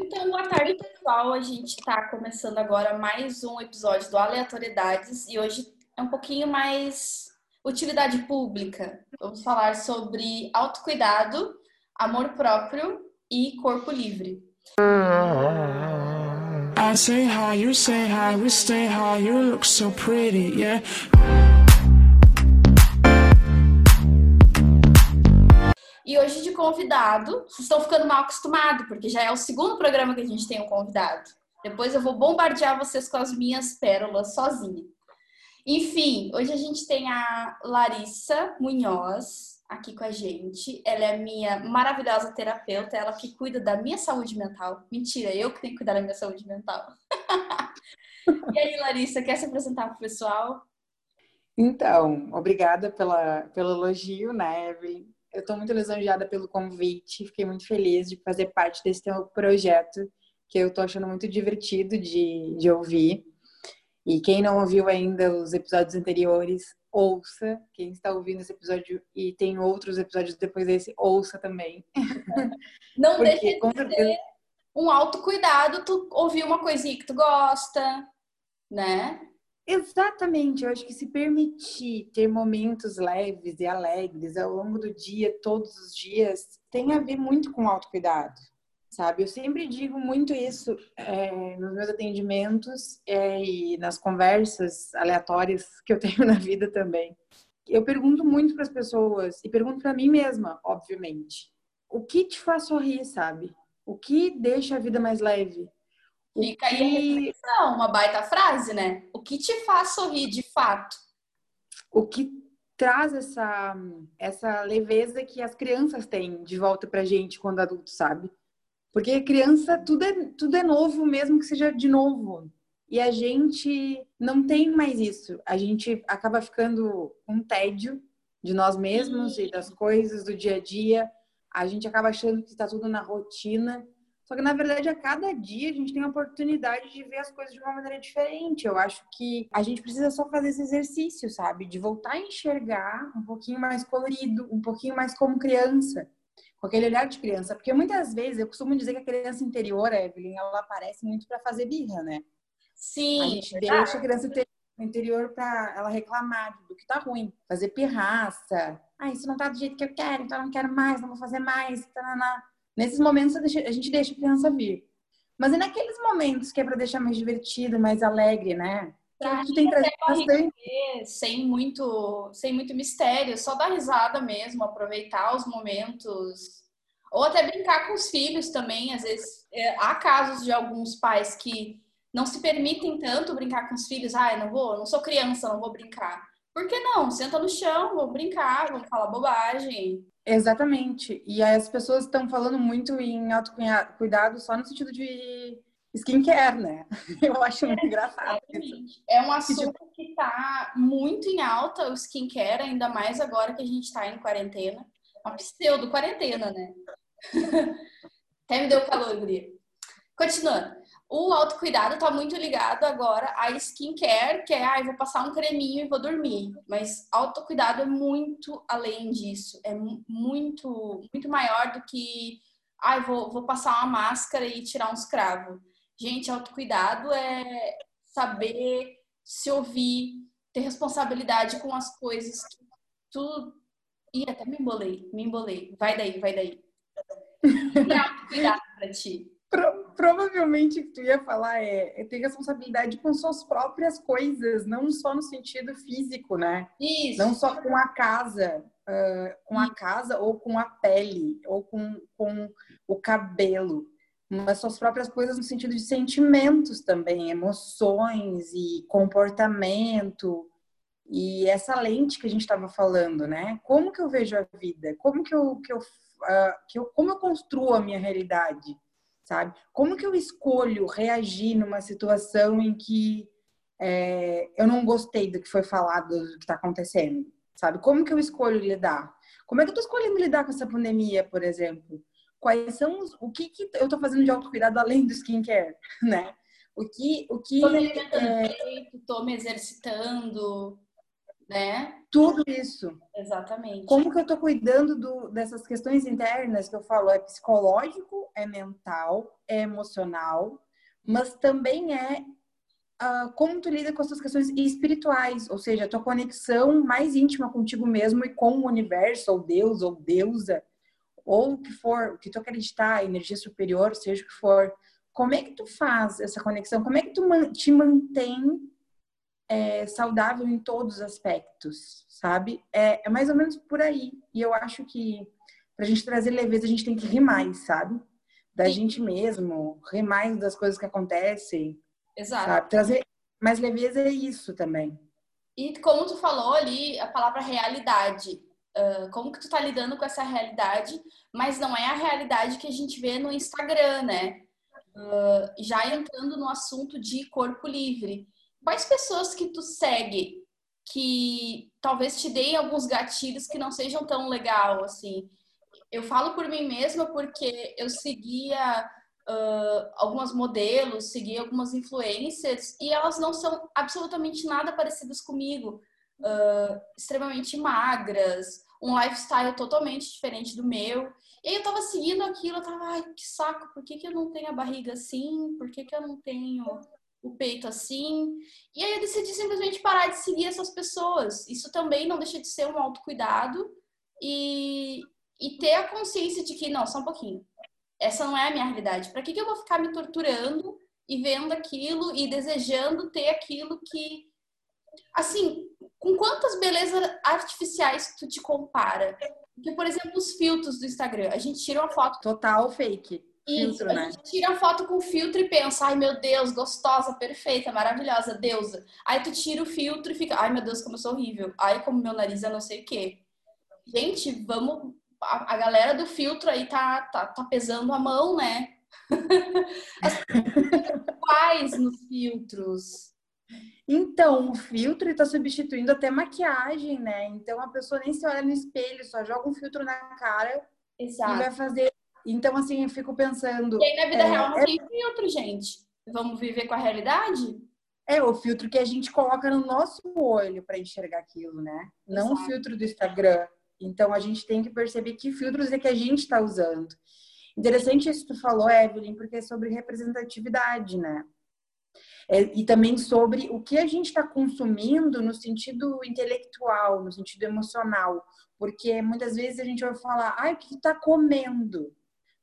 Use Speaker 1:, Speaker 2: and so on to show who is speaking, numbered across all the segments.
Speaker 1: Então, boa tarde, pessoal. A gente está começando agora mais um episódio do Aleatoriedades e hoje é um pouquinho mais utilidade pública. Vamos falar sobre autocuidado, amor próprio e corpo livre. I say hi, you say hi, we stay high, you look so pretty, yeah. E hoje de convidado, vocês estão ficando mal acostumados, porque já é o segundo programa que a gente tem um convidado. Depois eu vou bombardear vocês com as minhas pérolas sozinha. Enfim, hoje a gente tem a Larissa Munhoz aqui com a gente. Ela é minha maravilhosa terapeuta, ela que cuida da minha saúde mental. Mentira, eu que tenho que cuidar da minha saúde mental. e aí, Larissa, quer se apresentar para o pessoal?
Speaker 2: Então, obrigada pela, pelo elogio, né, Evelyn? Eu estou muito lisonjeada pelo convite, fiquei muito feliz de fazer parte desse teu projeto, que eu estou achando muito divertido de, de ouvir. E quem não ouviu ainda os episódios anteriores, ouça. Quem está ouvindo esse episódio e tem outros episódios depois desse, ouça também.
Speaker 1: Não Porque, deixe de certeza... ter um autocuidado, tu ouvir uma coisinha que tu gosta, né?
Speaker 2: Exatamente, eu acho que se permitir ter momentos leves e alegres ao longo do dia, todos os dias, tem a ver muito com autocuidado, sabe? Eu sempre digo muito isso é, nos meus atendimentos é, e nas conversas aleatórias que eu tenho na vida também. Eu pergunto muito para as pessoas e pergunto para mim mesma, obviamente, o que te faz sorrir, sabe? O que deixa a vida mais leve?
Speaker 1: Fica aí a reflexão, uma baita frase, né? O que te faz sorrir de fato?
Speaker 2: O que traz essa, essa leveza que as crianças têm de volta pra gente quando adultos, sabe? Porque criança, tudo é, tudo é novo, mesmo que seja de novo. E a gente não tem mais isso. A gente acaba ficando um tédio de nós mesmos e das coisas do dia a dia. A gente acaba achando que está tudo na rotina. Só que, na verdade, a cada dia a gente tem a oportunidade de ver as coisas de uma maneira diferente. Eu acho que a gente precisa só fazer esse exercício, sabe? De voltar a enxergar um pouquinho mais colorido, um pouquinho mais como criança. Com aquele olhar de criança. Porque muitas vezes eu costumo dizer que a criança interior, Evelyn, ela aparece muito para fazer birra, né?
Speaker 1: Sim.
Speaker 2: A gente verdade. deixa a criança interior para ela reclamar do que tá ruim, fazer pirraça. Ah, isso não tá do jeito que eu quero, então eu não quero mais, não vou fazer mais. Tananá. Nesses momentos a gente deixa a criança vir. Mas é naqueles momentos que é para deixar mais divertido, mais alegre, né?
Speaker 1: Pra que tem trazido bastante. Sem muito, sem muito mistério, só dar risada mesmo, aproveitar os momentos. Ou até brincar com os filhos também. Às vezes, é, há casos de alguns pais que não se permitem tanto brincar com os filhos. Ah, eu não vou, não sou criança, não vou brincar. Por que não? Senta no chão, vamos brincar, vamos falar bobagem.
Speaker 2: Exatamente. E aí as pessoas estão falando muito em autocuidado só no sentido de skincare, né? Eu acho muito engraçado.
Speaker 1: É um assunto que está muito em alta, o skincare, ainda mais agora que a gente está em quarentena. Uma pseudo quarentena, né? Até me deu calor, Guria. Continuando. O autocuidado está muito ligado agora à skincare, que é, ah, vou passar um creminho e vou dormir. Mas autocuidado é muito além disso. É muito, muito maior do que, ah, vou, vou passar uma máscara e tirar uns cravos. Gente, autocuidado é saber se ouvir, ter responsabilidade com as coisas que tu... Ih, até me embolei, me embolei. Vai daí, vai daí. E autocuidado pra ti?
Speaker 2: Pro, provavelmente o que tu ia falar é, é, ter responsabilidade com suas próprias coisas, não só no sentido físico, né?
Speaker 1: Isso.
Speaker 2: Não só com a casa, uh, com a casa ou com a pele, ou com, com o cabelo, mas suas próprias coisas no sentido de sentimentos também, emoções e comportamento. E essa lente que a gente estava falando, né? Como que eu vejo a vida? Como que eu, que eu, uh, que eu, como eu construo a minha realidade? Sabe? Como que eu escolho reagir numa situação em que é, eu não gostei do que foi falado, do que está acontecendo, sabe? Como que eu escolho lidar? Como é que eu estou escolhendo lidar com essa pandemia, por exemplo? Quais são os, o que, que eu estou fazendo de autocuidado além do skincare, né? O que, o que
Speaker 1: me alimentando é... tô me exercitando. Né?
Speaker 2: Tudo isso.
Speaker 1: Exatamente.
Speaker 2: Como que eu tô cuidando do, dessas questões internas que eu falo? É psicológico, é mental, é emocional, mas também é uh, como tu lida com essas questões espirituais, ou seja, a tua conexão mais íntima contigo mesmo e com o universo, ou Deus, ou deusa, ou o que for, o que tu acreditar, energia superior, seja o que for. Como é que tu faz essa conexão? Como é que tu te mantém é, saudável em todos os aspectos, sabe? É, é, mais ou menos por aí. E eu acho que pra gente trazer leveza, a gente tem que rir mais, sabe? Da Sim. gente mesmo, rir mais das coisas que acontecem.
Speaker 1: Exato.
Speaker 2: Sabe? Trazer mais leveza é isso também.
Speaker 1: E como tu falou ali, a palavra realidade. Uh, como que tu tá lidando com essa realidade, mas não é a realidade que a gente vê no Instagram, né? Uh, já entrando no assunto de corpo livre quais pessoas que tu segue que talvez te deem alguns gatilhos que não sejam tão legal assim. Eu falo por mim mesma porque eu seguia uh, algumas modelos, seguia algumas influencers e elas não são absolutamente nada parecidas comigo. Uh, extremamente magras, um lifestyle totalmente diferente do meu. E aí eu tava seguindo aquilo, eu tava, ai, que saco, por que, que eu não tenho a barriga assim? Por que, que eu não tenho o peito assim. E aí eu decidi simplesmente parar de seguir essas pessoas. Isso também não deixa de ser um autocuidado e, e ter a consciência de que, não, só um pouquinho. Essa não é a minha realidade. Para que, que eu vou ficar me torturando e vendo aquilo e desejando ter aquilo que. Assim, com quantas belezas artificiais tu te compara? Porque, por exemplo, os filtros do Instagram. A gente tira uma foto.
Speaker 2: Total fake. Filtro,
Speaker 1: né? A gente tira a foto com filtro e pensa, ai meu Deus, gostosa, perfeita, maravilhosa, deusa. Aí tu tira o filtro e fica, ai meu Deus, como eu sou horrível. Ai, como meu nariz é não sei o quê. Gente, vamos. A, a galera do filtro aí tá, tá, tá pesando a mão, né? Quais nos filtros?
Speaker 2: Então, o filtro está substituindo até maquiagem, né? Então a pessoa nem se olha no espelho, só joga um filtro na cara
Speaker 1: Exato.
Speaker 2: e vai fazer então, assim, eu fico pensando.
Speaker 1: E aí, na vida é, real, não é... tem filtro, gente. Vamos viver com a realidade?
Speaker 2: É o filtro que a gente coloca no nosso olho para enxergar aquilo, né? Não Exato. o filtro do Instagram. Então, a gente tem que perceber que filtros é que a gente está usando. Interessante isso que tu falou, Evelyn, porque é sobre representatividade, né? É, e também sobre o que a gente está consumindo no sentido intelectual, no sentido emocional. Porque muitas vezes a gente vai falar, ai, o que está comendo?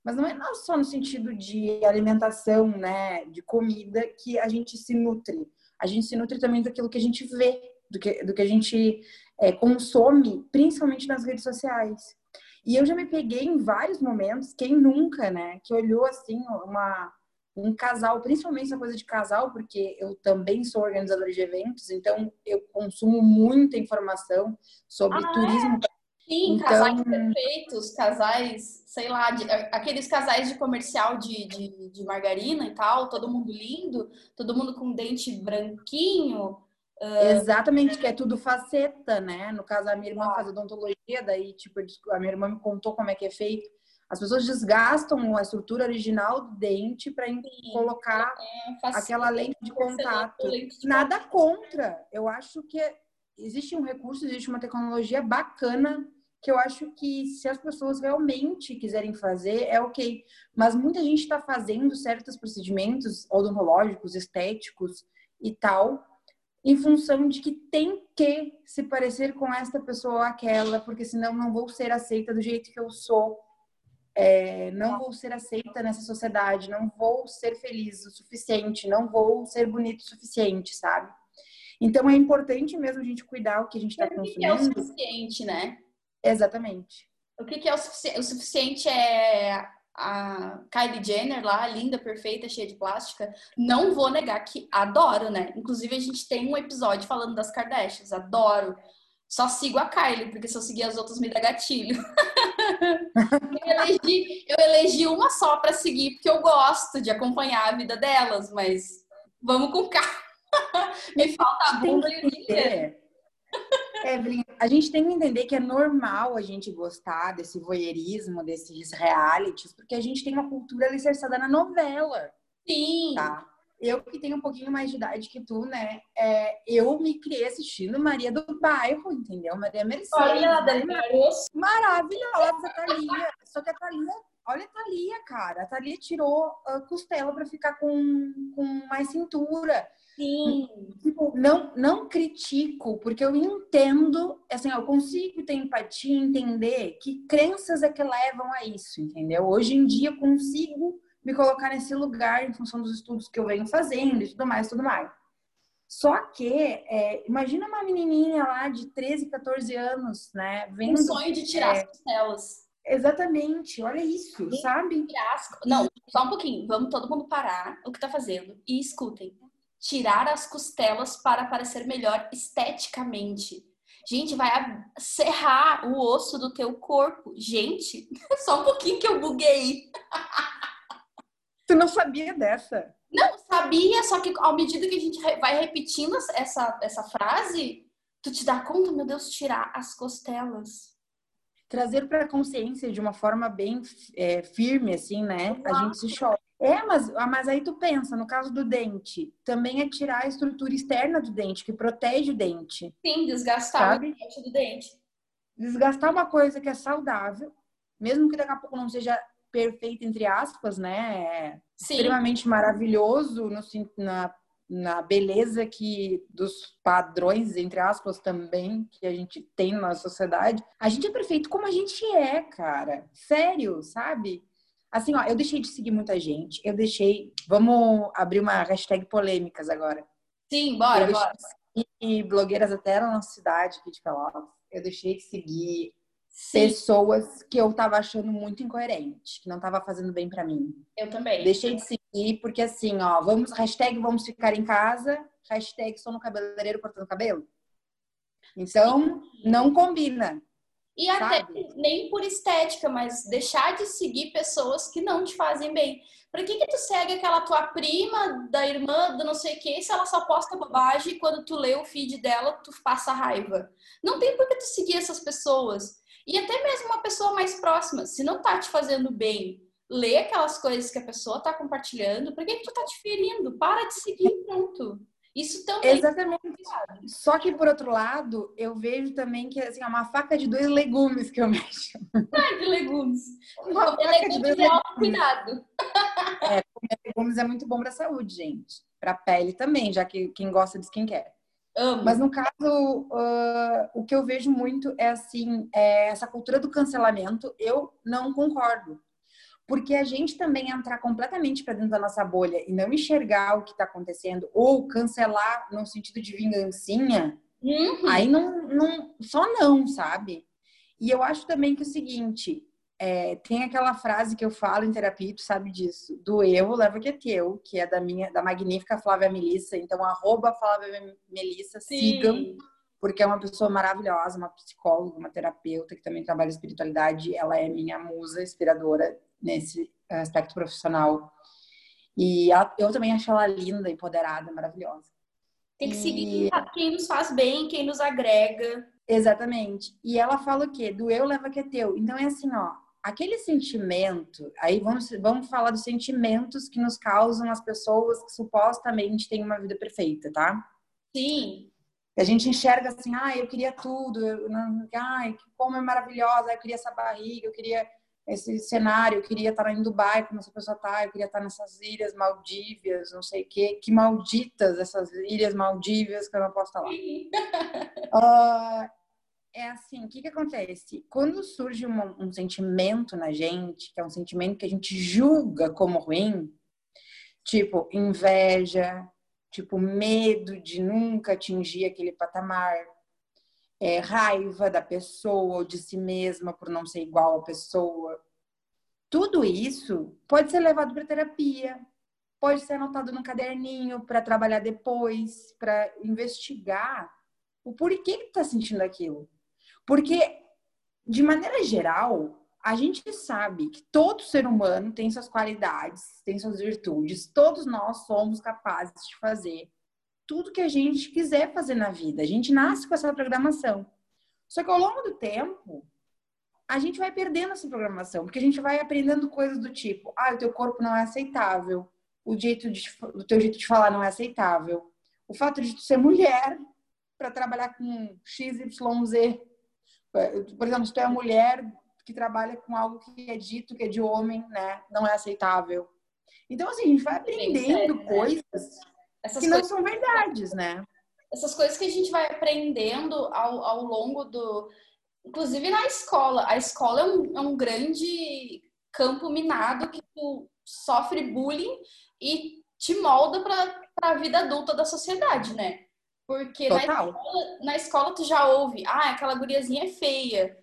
Speaker 2: Mas não é só no sentido de alimentação, né, de comida, que a gente se nutre. A gente se nutre também daquilo que a gente vê, do que, do que a gente é, consome, principalmente nas redes sociais. E eu já me peguei em vários momentos, quem nunca, né, que olhou assim uma um casal, principalmente essa coisa de casal, porque eu também sou organizadora de eventos, então eu consumo muita informação sobre ah, turismo
Speaker 1: é? Sim, então... casais perfeitos, casais, sei lá, de, aqueles casais de comercial de, de, de, margarina e tal, todo mundo lindo, todo mundo com dente branquinho.
Speaker 2: Uh... Exatamente, que é tudo faceta, né? No caso, a minha irmã faz odontologia, daí, tipo, a minha irmã me contou como é que é feito. As pessoas desgastam a estrutura original do dente para colocar é, aquela lente de contato. Lente de Nada contato. contra. Eu acho que existe um recurso, existe uma tecnologia bacana que eu acho que se as pessoas realmente quiserem fazer, é ok. Mas muita gente está fazendo certos procedimentos odontológicos, estéticos e tal, em função de que tem que se parecer com esta pessoa ou aquela, porque senão não vou ser aceita do jeito que eu sou. É, não vou ser aceita nessa sociedade, não vou ser feliz o suficiente, não vou ser bonito o suficiente, sabe? Então é importante mesmo a gente cuidar o que a gente está consumindo. É o
Speaker 1: suficiente, né?
Speaker 2: Exatamente.
Speaker 1: O que, que é o, sufici o suficiente é a Kylie Jenner lá, linda, perfeita, cheia de plástica. Não vou negar que adoro, né? Inclusive, a gente tem um episódio falando das Kardashians. Adoro. Só sigo a Kylie, porque se eu seguir as outras me dá gatilho. eu, elegi, eu elegi uma só para seguir, porque eu gosto de acompanhar a vida delas, mas vamos com calma. me falta a bunda e o dinheiro.
Speaker 2: Evelyn, a gente tem que entender que é normal a gente gostar desse voyeurismo, desses realities, porque a gente tem uma cultura alicerçada na novela.
Speaker 1: Sim.
Speaker 2: Tá? eu que tenho um pouquinho mais de idade que tu, né? É, eu me criei assistindo Maria do Bairro, entendeu? Maria Mercedes.
Speaker 1: Olha, Dani
Speaker 2: Maravilhosa, Thalia. Só que a Thalia, olha a Thalia, cara. A Thalia tirou a costela para ficar com, com mais cintura.
Speaker 1: Sim.
Speaker 2: Tipo, não, não critico, porque eu entendo, assim, eu consigo ter empatia, entender que crenças é que levam a isso, entendeu? Hoje em dia eu consigo me colocar nesse lugar em função dos estudos que eu venho fazendo e tudo mais, tudo mais. Só que, é, imagina uma menininha lá de 13, 14 anos, né?
Speaker 1: Vendo, um sonho de tirar é, as costelas.
Speaker 2: Exatamente, olha isso, Sim, sabe?
Speaker 1: As... Não, só um pouquinho, vamos todo mundo parar o que tá fazendo e escutem tirar as costelas para parecer melhor esteticamente. Gente, vai serrar o osso do teu corpo. Gente, só um pouquinho que eu buguei.
Speaker 2: Tu não sabia dessa?
Speaker 1: Não, sabia, só que à medida que a gente vai repetindo essa, essa frase, tu te dá conta, meu Deus, tirar as costelas.
Speaker 2: Trazer para a consciência de uma forma bem é, firme, assim, né? A gente se choca. É, mas, ah, mas aí tu pensa, no caso do dente, também é tirar a estrutura externa do dente, que protege o dente.
Speaker 1: Sim, desgastar sabe? o dente do dente.
Speaker 2: Desgastar uma coisa que é saudável, mesmo que daqui a pouco não seja perfeito, entre aspas, né? É Sim. extremamente maravilhoso no, na, na beleza que dos padrões, entre aspas, também, que a gente tem na sociedade. A gente é perfeito como a gente é, cara. Sério, sabe? Assim, ó, eu deixei de seguir muita gente. Eu deixei. Vamos abrir uma hashtag polêmicas agora.
Speaker 1: Sim, bora, bora.
Speaker 2: E blogueiras até na nossa cidade aqui de Pelotas. Eu deixei de seguir Sim. pessoas que eu tava achando muito incoerente, que não tava fazendo bem para mim.
Speaker 1: Eu também.
Speaker 2: Deixei de seguir porque assim, ó, vamos hashtag vamos ficar em casa, hashtag sou no cabeleireiro cortando cabelo. Então, não combina.
Speaker 1: E até Sabe? nem por estética, mas deixar de seguir pessoas que não te fazem bem. Pra que que tu segue aquela tua prima, da irmã, do não sei o que, se ela só posta bobagem e quando tu lê o feed dela, tu passa raiva? Não tem por que tu seguir essas pessoas. E até mesmo uma pessoa mais próxima, se não tá te fazendo bem, lê aquelas coisas que a pessoa tá compartilhando, pra que que tu tá te ferindo? Para de seguir, pronto. Isso também.
Speaker 2: Exatamente. Só que, por outro lado, eu vejo também que assim, é uma faca de dois legumes que eu mexo.
Speaker 1: Ai, de legumes. Uma faca legumes de dois é legumes. cuidado.
Speaker 2: É, comer legumes é muito bom para a saúde, gente. Para a pele também, já que quem gosta de skincare.
Speaker 1: Amo.
Speaker 2: Mas no caso, uh, o que eu vejo muito é assim, é essa cultura do cancelamento, eu não concordo porque a gente também entrar completamente para dentro da nossa bolha e não enxergar o que está acontecendo ou cancelar no sentido de vingancinha, uhum. aí não, não, só não, sabe? E eu acho também que é o seguinte, é, tem aquela frase que eu falo em terapia, tu sabe disso, do eu leva que é teu, que é da minha, da magnífica Flávia Melissa, então arroba Flávia Melissa, sigam, porque é uma pessoa maravilhosa, uma psicóloga, uma terapeuta que também trabalha espiritualidade, ela é minha musa inspiradora nesse aspecto profissional. E ela, eu também acho ela linda, empoderada, maravilhosa.
Speaker 1: Tem que e... seguir quem nos faz bem, quem nos agrega.
Speaker 2: Exatamente. E ela fala o quê? Do eu leva que é teu. Então é assim, ó, aquele sentimento, aí vamos, vamos falar dos sentimentos que nos causam as pessoas que supostamente têm uma vida perfeita, tá?
Speaker 1: Sim.
Speaker 2: A gente enxerga assim, ah, eu queria tudo, eu, ai, como é maravilhosa, eu queria essa barriga, eu queria esse cenário, eu queria estar em Dubai como essa pessoa está, eu queria estar nessas ilhas Maldívias, não sei o quê, que malditas essas ilhas Maldívias que eu não posso estar lá. uh, é assim, o que que acontece? Quando surge um, um sentimento na gente, que é um sentimento que a gente julga como ruim, tipo inveja, tipo medo de nunca atingir aquele patamar, é, raiva da pessoa ou de si mesma por não ser igual à pessoa. Tudo isso pode ser levado para terapia, pode ser anotado no caderninho para trabalhar depois, para investigar o porquê que está sentindo aquilo. Porque, de maneira geral, a gente sabe que todo ser humano tem suas qualidades, tem suas virtudes, todos nós somos capazes de fazer tudo que a gente quiser fazer na vida. A gente nasce com essa programação. Só que ao longo do tempo, a gente vai perdendo essa programação, porque a gente vai aprendendo coisas do tipo: ah, o teu corpo não é aceitável, o jeito de, o teu jeito de falar não é aceitável. O fato de tu ser mulher para trabalhar com XYZ. Por exemplo, se tu é mulher que trabalha com algo que é dito que é de homem, né? Não é aceitável. Então, assim, a gente vai aprendendo Sim, é, coisas Essas que coisas... não são verdades, né?
Speaker 1: Essas coisas que a gente vai aprendendo ao, ao longo do. Inclusive na escola. A escola é um, é um grande campo minado que tu sofre bullying e te molda para a vida adulta da sociedade, né? Porque na escola, na escola, tu já ouve, ah, aquela guriazinha é feia.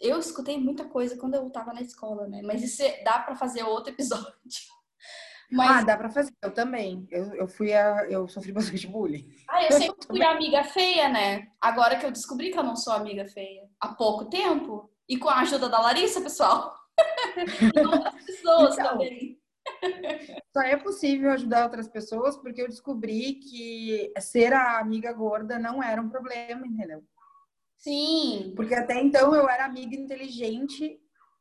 Speaker 1: Eu escutei muita coisa quando eu tava na escola, né? Mas isso é, dá para fazer outro episódio.
Speaker 2: Mas... Ah, dá pra fazer. Eu também. Eu, eu fui a. Eu sofri bastante bullying.
Speaker 1: Ah, eu sempre fui amiga feia, né? Agora que eu descobri que eu não sou amiga feia. Há pouco tempo. E com a ajuda da Larissa, pessoal. e outras pessoas então, também.
Speaker 2: Só é possível ajudar outras pessoas porque eu descobri que ser a amiga gorda não era um problema, entendeu?
Speaker 1: Sim.
Speaker 2: Porque até então eu era amiga inteligente,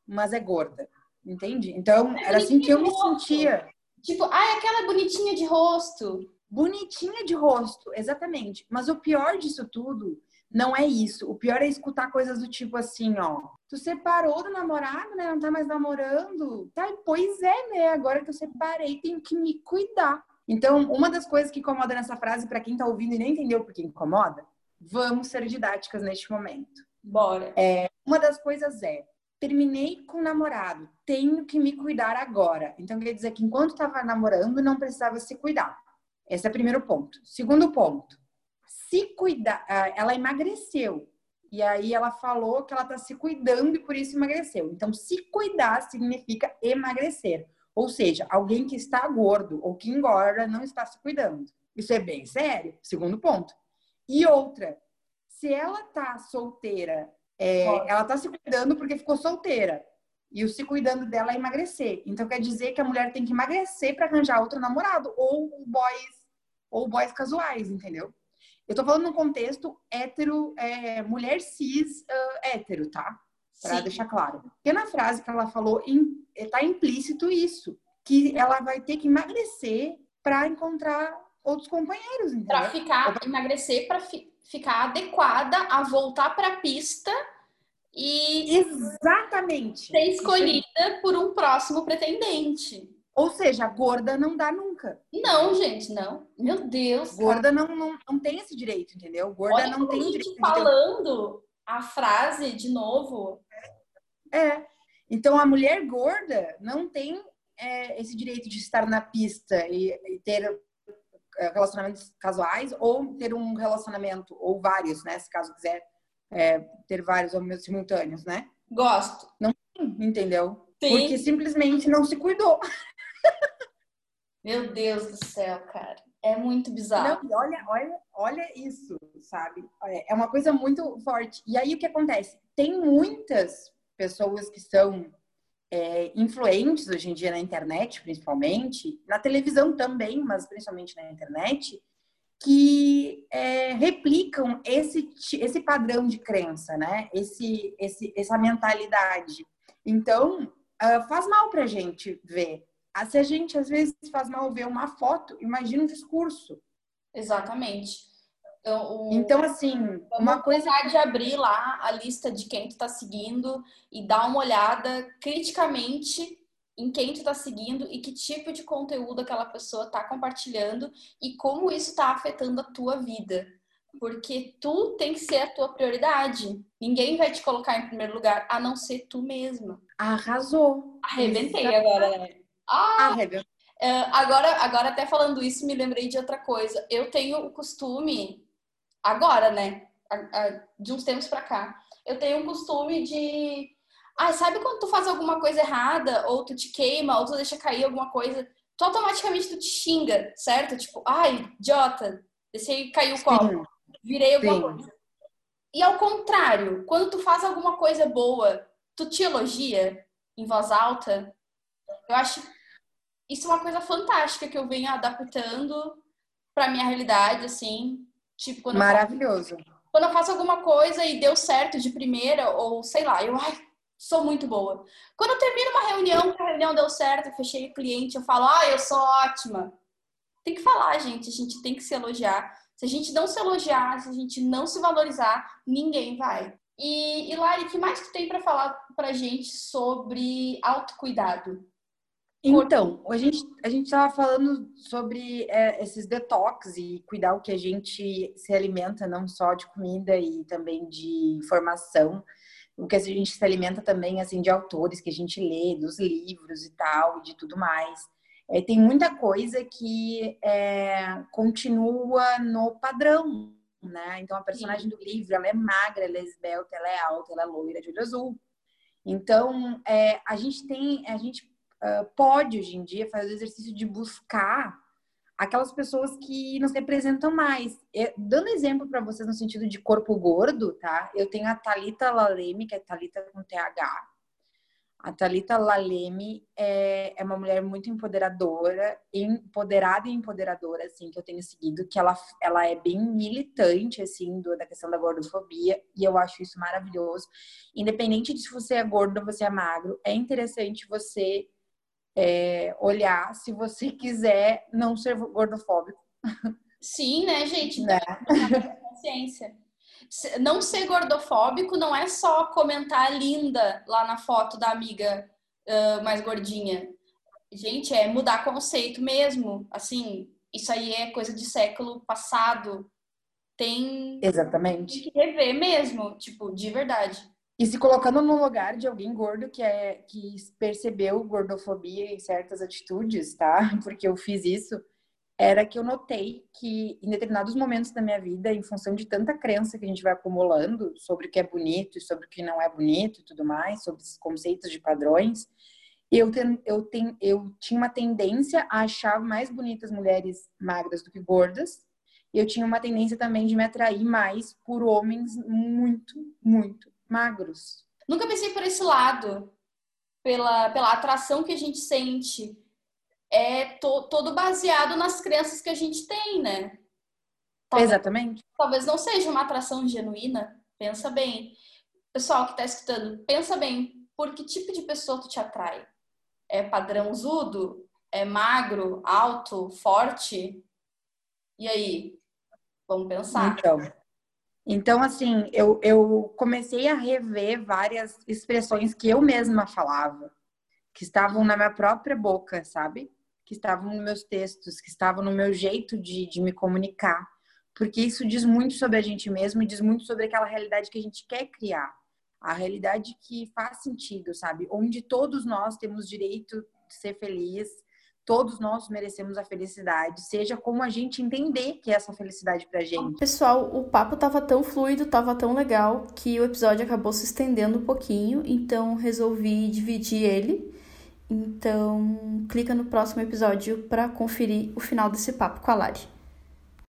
Speaker 2: mas é gorda. Entende? Então, é era assim que eu me sentia.
Speaker 1: Tipo, ai, aquela bonitinha de rosto.
Speaker 2: Bonitinha de rosto, exatamente. Mas o pior disso tudo não é isso. O pior é escutar coisas do tipo assim, ó. Tu separou do namorado, né? Não tá mais namorando. Tá, pois é, né? Agora que eu separei, tenho que me cuidar. Então, uma das coisas que incomoda nessa frase, para quem tá ouvindo e nem entendeu por que incomoda, vamos ser didáticas neste momento.
Speaker 1: Bora.
Speaker 2: É, uma das coisas é, terminei com o namorado, tenho que me cuidar agora. Então, quer dizer que enquanto estava namorando, não precisava se cuidar. Esse é o primeiro ponto. Segundo ponto, se cuidar, ela emagreceu. E aí ela falou que ela está se cuidando e por isso emagreceu. Então, se cuidar significa emagrecer. Ou seja, alguém que está gordo ou que engorda não está se cuidando. Isso é bem sério. Segundo ponto. E outra, se ela está solteira, é, ela está se cuidando porque ficou solteira. E o se cuidando dela é emagrecer. Então quer dizer que a mulher tem que emagrecer para arranjar outro namorado ou boys ou boys casuais, entendeu? Eu tô falando num contexto hétero, é, mulher cis uh, hétero, tá? Pra Sim. deixar claro. Porque na frase que ela falou, in, tá implícito isso. Que ela vai ter que emagrecer para encontrar outros companheiros, entendeu?
Speaker 1: Pra ficar, pra... emagrecer para fi, ficar adequada a voltar pra pista e...
Speaker 2: Exatamente!
Speaker 1: Ser escolhida por um próximo pretendente.
Speaker 2: Ou seja, gorda não dá nunca.
Speaker 1: Não, gente, não. Meu Deus.
Speaker 2: Gorda não, não, não tem esse direito, entendeu? Gorda
Speaker 1: Olha
Speaker 2: não tem
Speaker 1: a
Speaker 2: gente direito.
Speaker 1: falando a frase de novo.
Speaker 2: É. Então a mulher gorda não tem é, esse direito de estar na pista e, e ter é, relacionamentos casuais ou ter um relacionamento, ou vários, né? Se caso quiser é, ter vários homens simultâneos, né?
Speaker 1: Gosto.
Speaker 2: Não tem, entendeu? Sim. Porque simplesmente não se cuidou.
Speaker 1: Meu Deus do céu, cara. É muito bizarro.
Speaker 2: Não, olha, olha, olha isso, sabe? É uma coisa muito forte. E aí o que acontece? Tem muitas pessoas que são é, influentes hoje em dia na internet, principalmente, na televisão também, mas principalmente na internet, que é, replicam esse, esse padrão de crença, né? Esse, esse, essa mentalidade. Então, uh, faz mal pra gente ver ah, se a gente às vezes faz mal ver uma foto, imagina um discurso.
Speaker 1: Exatamente.
Speaker 2: Então, o... então assim, uma coisa
Speaker 1: de abrir lá a lista de quem tu tá seguindo e dar uma olhada criticamente em quem tu tá seguindo e que tipo de conteúdo aquela pessoa tá compartilhando e como isso tá afetando a tua vida. Porque tu tem que ser a tua prioridade. Ninguém vai te colocar em primeiro lugar a não ser tu mesma.
Speaker 2: Arrasou.
Speaker 1: Arrebentei agora, né?
Speaker 2: Ah, ah
Speaker 1: uh, agora, agora, até falando isso, me lembrei de outra coisa. Eu tenho o costume, agora, né? De uns tempos pra cá, eu tenho um costume de. Ah, sabe quando tu faz alguma coisa errada, ou tu te queima, ou tu deixa cair alguma coisa, tu automaticamente tu te xinga, certo? Tipo, ai, idiota, deixei cair o copo, virei alguma Sim. coisa. E ao contrário, quando tu faz alguma coisa boa, tu te elogia em voz alta, eu acho isso é uma coisa fantástica que eu venho adaptando para minha realidade, assim. Tipo, quando
Speaker 2: Maravilhoso.
Speaker 1: Eu faço, quando eu faço alguma coisa e deu certo de primeira, ou sei lá, eu, ai, Sou muito boa. Quando eu termino uma reunião, que a reunião deu certo, eu fechei o cliente, eu falo, ah, eu sou ótima. Tem que falar, gente. A gente tem que se elogiar. Se a gente não se elogiar, se a gente não se valorizar, ninguém vai. E, e Lari, o que mais tu tem para falar pra gente sobre autocuidado?
Speaker 2: Então, a gente a gente estava falando sobre é, esses detox e cuidar o que a gente se alimenta, não só de comida e também de informação, o que a gente se alimenta também assim de autores que a gente lê, dos livros e tal, de tudo mais. É, tem muita coisa que é, continua no padrão, né? Então a personagem do livro ela é magra, ela é esbelta, ela é alta, ela é loira de olho azul. Então é, a gente tem a gente uh, pode hoje em dia fazer o exercício de buscar aquelas pessoas que nos representam mais. É, dando exemplo para vocês no sentido de corpo gordo, tá? Eu tenho a Talita Laleme, que é Talita com TH. A Talita Laleme é, é uma mulher muito empoderadora, empoderada e empoderadora, assim, que eu tenho seguido, que ela, ela é bem militante, assim, do, da questão da gordofobia, e eu acho isso maravilhoso. Independente de se você é gordo ou você é magro, é interessante você é, olhar se você quiser não ser gordofóbico.
Speaker 1: Sim, né, gente? Né? Consciência. Não ser gordofóbico não é só comentar linda lá na foto da amiga uh, mais gordinha. Gente, é mudar conceito mesmo. Assim, isso aí é coisa de século passado. Tem,
Speaker 2: Exatamente.
Speaker 1: tem que rever mesmo, tipo, de verdade.
Speaker 2: E se colocando no lugar de alguém gordo que é que percebeu gordofobia em certas atitudes, tá? Porque eu fiz isso, era que eu notei que em determinados momentos da minha vida, em função de tanta crença que a gente vai acumulando sobre o que é bonito e sobre o que não é bonito e tudo mais, sobre esses conceitos de padrões, eu, ten, eu, ten, eu tinha uma tendência a achar mais bonitas mulheres magras do que gordas. E eu tinha uma tendência também de me atrair mais por homens muito, muito magros.
Speaker 1: Nunca pensei por esse lado, pela, pela atração que a gente sente. É to, todo baseado nas crenças que a gente tem, né?
Speaker 2: Talvez, Exatamente.
Speaker 1: Talvez não seja uma atração genuína. Pensa bem. Pessoal que está escutando, pensa bem. Por que tipo de pessoa tu te atrai? É padrãozudo? É magro, alto, forte? E aí? Vamos pensar.
Speaker 2: Então, então, assim, eu, eu comecei a rever várias expressões que eu mesma falava, que estavam na minha própria boca, sabe? Que estavam nos meus textos, que estavam no meu jeito de, de me comunicar. Porque isso diz muito sobre a gente mesmo e diz muito sobre aquela realidade que a gente quer criar. A realidade que faz sentido, sabe? Onde todos nós temos direito de ser feliz, todos nós merecemos a felicidade, seja como a gente entender que é essa felicidade pra gente.
Speaker 3: Pessoal, o papo tava tão fluido, tava tão legal que o episódio acabou se estendendo um pouquinho, então resolvi dividir ele. Então, clica no próximo episódio para conferir o final desse papo com a Lari.